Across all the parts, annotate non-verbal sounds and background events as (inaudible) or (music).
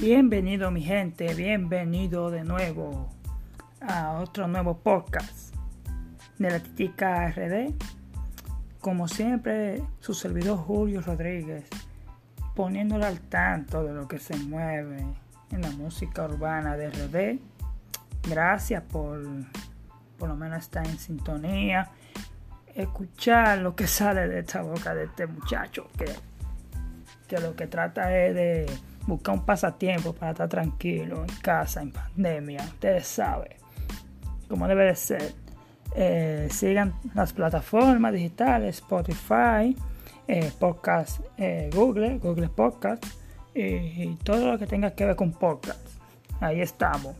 Bienvenido mi gente, bienvenido de nuevo a otro nuevo podcast de la Titica RD. Como siempre, su servidor Julio Rodríguez, poniéndole al tanto de lo que se mueve en la música urbana de RD. Gracias por por lo menos estar en sintonía, escuchar lo que sale de esta boca de este muchacho que, que lo que trata es de buscar un pasatiempo para estar tranquilo en casa, en pandemia. Ustedes saben cómo debe de ser. Eh, sigan las plataformas digitales, Spotify, eh, podcast, eh, Google, Google Podcast y, todo lo que tenga que ver con podcast. Ahí estamos.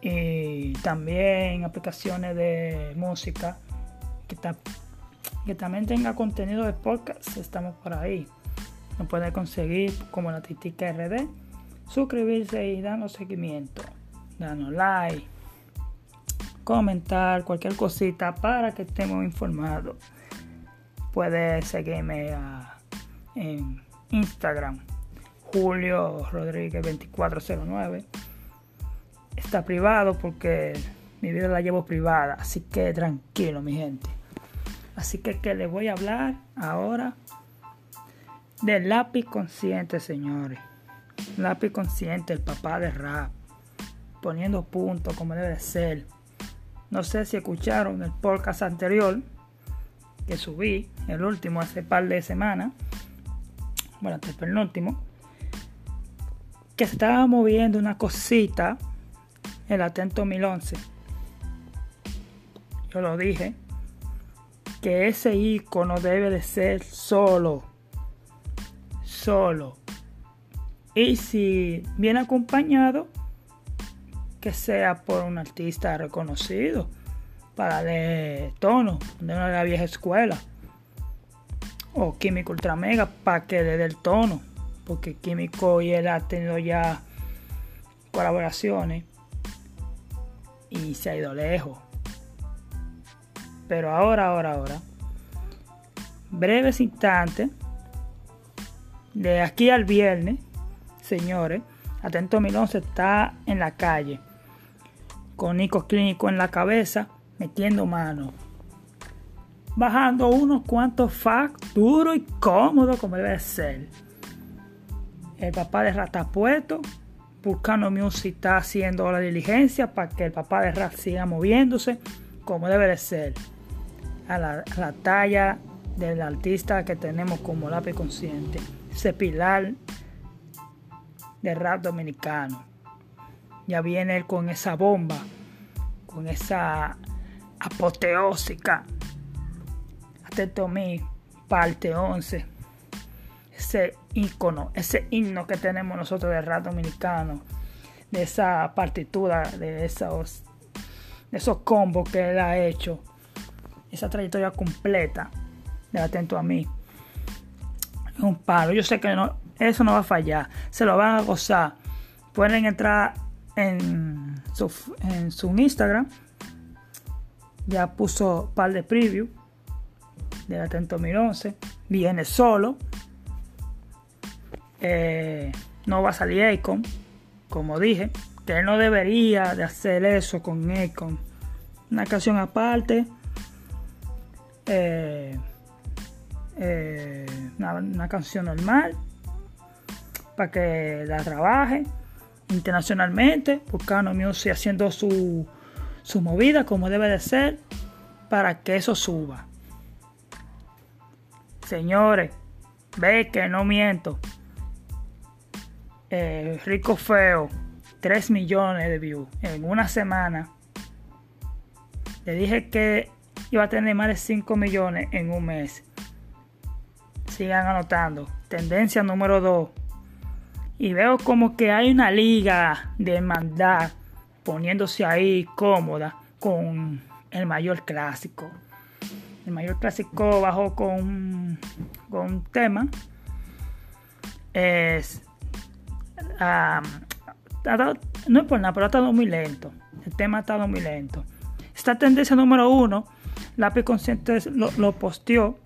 Y también aplicaciones de música que, que también tenga contenido de podcast. Estamos por ahí. Puede conseguir como la Titica RD. Suscribirse y darnos seguimiento. Danos like. Comentar cualquier cosita para que estemos informados. Puede seguirme en Instagram. Julio Rodríguez 2409. Está privado porque mi vida la llevo privada. Así que tranquilo, mi gente. Así que que les voy a hablar ahora del lápiz consciente, señores. Lápiz consciente, el papá de rap. Poniendo puntos como debe ser. No sé si escucharon el podcast anterior que subí, el último hace par de semanas. Bueno, hasta el penúltimo. Que se estaba moviendo una cosita. El Atento 1011. Yo lo dije. Que ese icono debe de ser solo solo. Y si viene acompañado, que sea por un artista reconocido para de tono de una de la vieja escuela. O Químico Ultra Mega para que le dé el tono. Porque Químico y él ha tenido ya colaboraciones y se ha ido lejos. Pero ahora, ahora, ahora, breves instantes de aquí al viernes, señores, Atento 11 está en la calle, con Nico Clínico en la cabeza, metiendo mano. Bajando unos cuantos facts duro y cómodo como debe ser. El papá de Ratapuesto, buscando Music está haciendo la diligencia para que el papá de Rat siga moviéndose como debe de ser. A la, a la talla del artista que tenemos como lápiz consciente pilar de rap dominicano. Ya viene él con esa bomba, con esa apoteósica. Atento a mí, parte 11. Ese icono, ese himno que tenemos nosotros de rap dominicano, de esa partitura, de esos, de esos combos que él ha hecho, esa trayectoria completa de Atento a mí un palo. Yo sé que no, eso no va a fallar. Se lo van a gozar. Pueden entrar en su, en su Instagram. Ya puso par de preview del Atento 2011. Viene solo. Eh, no va a salir Akon, como dije. Que no debería de hacer eso con Akon. Una canción aparte. Eh, eh, una, canción normal para que la trabaje internacionalmente, buscando music haciendo su, su movida como debe de ser para que eso suba. Señores, ve que no miento. Eh, Rico Feo, 3 millones de views en una semana. Le dije que iba a tener más de 5 millones en un mes sigan anotando. Tendencia número 2. Y veo como que hay una liga de hermandad poniéndose ahí cómoda con el mayor clásico. El mayor clásico bajó con, con un tema. Es. no es por nada, pero ha estado muy lento. El tema ha estado muy lento. Esta tendencia número uno, Lápiz Consciente lo, lo posteó,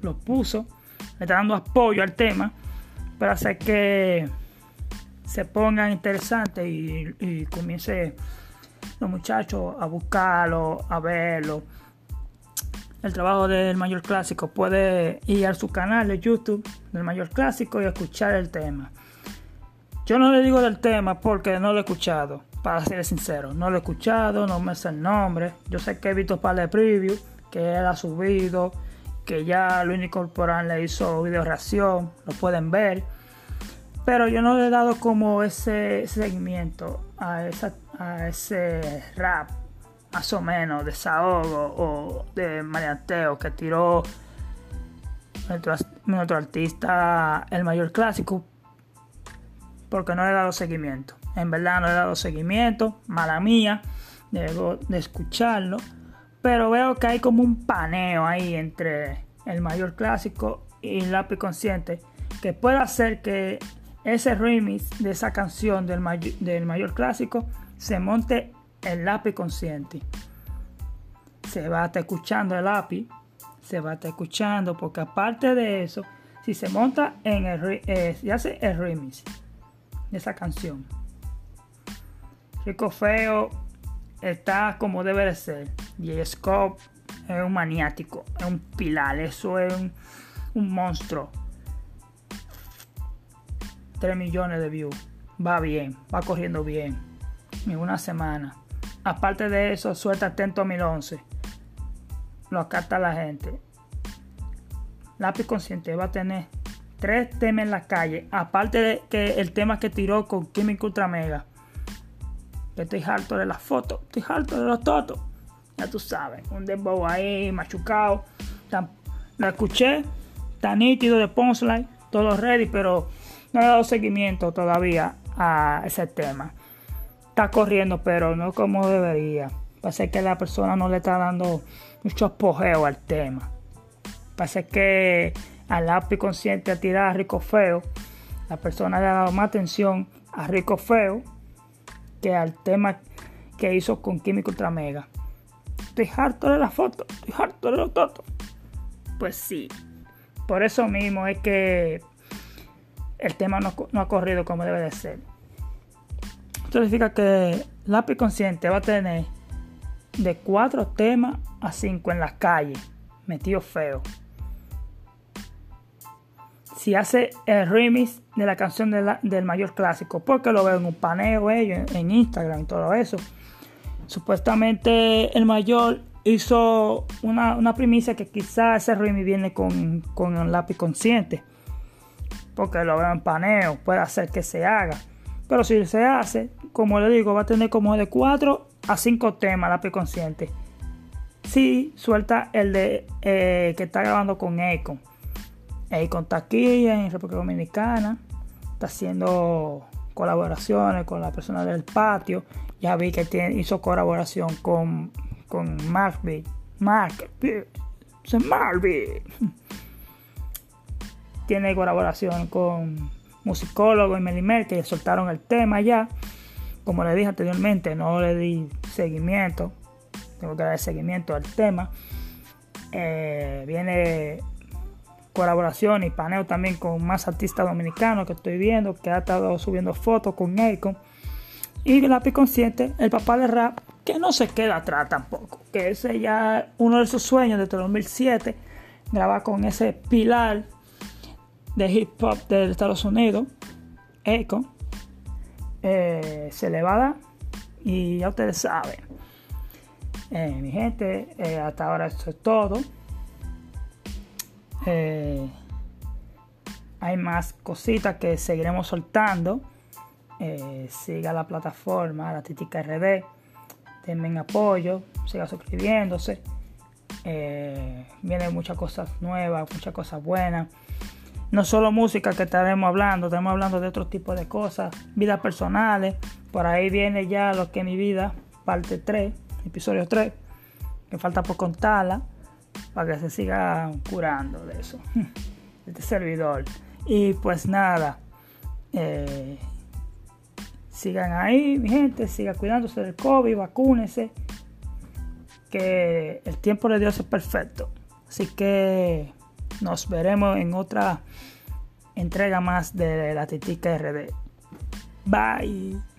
lo puso le está dando apoyo al tema para hacer que se pongan interesantes y, y comience los muchachos a buscarlo, a verlo. El trabajo del Mayor Clásico puede ir a su canal de YouTube del Mayor Clásico y escuchar el tema. Yo no le digo del tema porque no lo he escuchado, para ser sincero. No lo he escuchado, no me sé el nombre. Yo sé que he visto para el preview, que él ha subido, que ya Luis Corporal le hizo video reacción, lo pueden ver. Pero yo no le he dado como ese seguimiento a, ese rap, más o menos, desahogo o de marianteo que tiró nuestro, nuestro artista, el mayor clásico, porque no le he dado seguimiento. En verdad no le he dado seguimiento, mala mía, debo de escucharlo. Pero veo que hay como un paneo ahí entre el mayor clásico y el lápiz consciente que puede hacer que ese remix de esa canción del, mayor clásico se monte el lápiz consciente. Se va a estar escuchando el lápiz, se va a estar escuchando, porque aparte de eso, si se monta en el, eh, hace el remix de esa canción. Rico Feo está como debe de ser. Y Scope es un maniático, es un pilar, eso es un, monstruo. 3 millones de views. Va bien, va corriendo bien. En una semana. Aparte de eso, suelta Atento 2011. Lo acata la gente. Lápiz Consciente va a tener tres temas en la calle. Aparte de que el tema que tiró con Químico Ultra Mega. Estoy harto de las fotos. Estoy harto de los totos. Tú sabes. Un dembow ahí, machucado. Lo escuché. Está nítido de punchline. Todo ready, pero no he dado seguimiento todavía a ese tema. Está corriendo, pero no como debería. Parece que la persona no le está dando mucho apogeo al tema. Parece que al lápiz consciente a tirar a Rico Feo, la persona le ha dado más atención a Rico Feo que al tema que hizo con Químico Ultramega. Estoy harto de la foto, estoy harto de los totos. Pues sí, por eso mismo es que el tema no, ha corrido como debe de ser. Esto significa que Lápiz Consciente va a tener de 4 temas a 5 en las calles, metido feo. Si hace el remix de la canción del mayor clásico, porque lo veo en un paneo en, Instagram y todo eso. Supuestamente el mayor hizo una, primicia que quizás ese remix viene con, con el lápiz consciente porque lo veo en paneo, puede hacer que se haga. Pero si se hace, como le digo, va a tener como de 4 a 5 temas la consciente. Si suelta el de eh, que está grabando con Econ. Econ está aquí en República Dominicana, está haciendo colaboraciones con la persona del patio. Ya vi que hizo colaboración con, con Mark Mark, Mark (laughs) tiene colaboración con musicólogo y Melimer que soltaron el tema ya. Como le dije anteriormente, no le di seguimiento. Tengo que dar seguimiento al tema. Eh, viene colaboración y paneo también con más artistas dominicanos que estoy viendo, que ha estado subiendo fotos con Akon. Y Lápiz Consciente, el papá de rap, que no se queda atrás tampoco. Que ese ya uno de sus sueños desde 2007, grabar con ese pilar de hip hop de Estados Unidos, Echo, eh, se le va a dar y ya ustedes saben. Eh, mi gente, eh, hasta ahora eso es todo. hay más cositas que seguiremos soltando. Siga la plataforma, la Titica RD. Denme apoyo, siga suscribiéndose. vienen muchas cosas nuevas, muchas cosas buenas no solo música que estaremos hablando, estaremos hablando de otro tipo de cosas, vidas personales. Por ahí viene ya lo que es mi vida, parte 3, episodio 3, que falta por contarla, para que se siga curando de eso, (laughs) este servidor. Y pues nada, eh, sigan ahí, mi gente, sigan cuidándose del COVID, vacúnense, que el tiempo de Dios es perfecto. Así que nos veremos en otra entrega más de la Titica RD. Bye.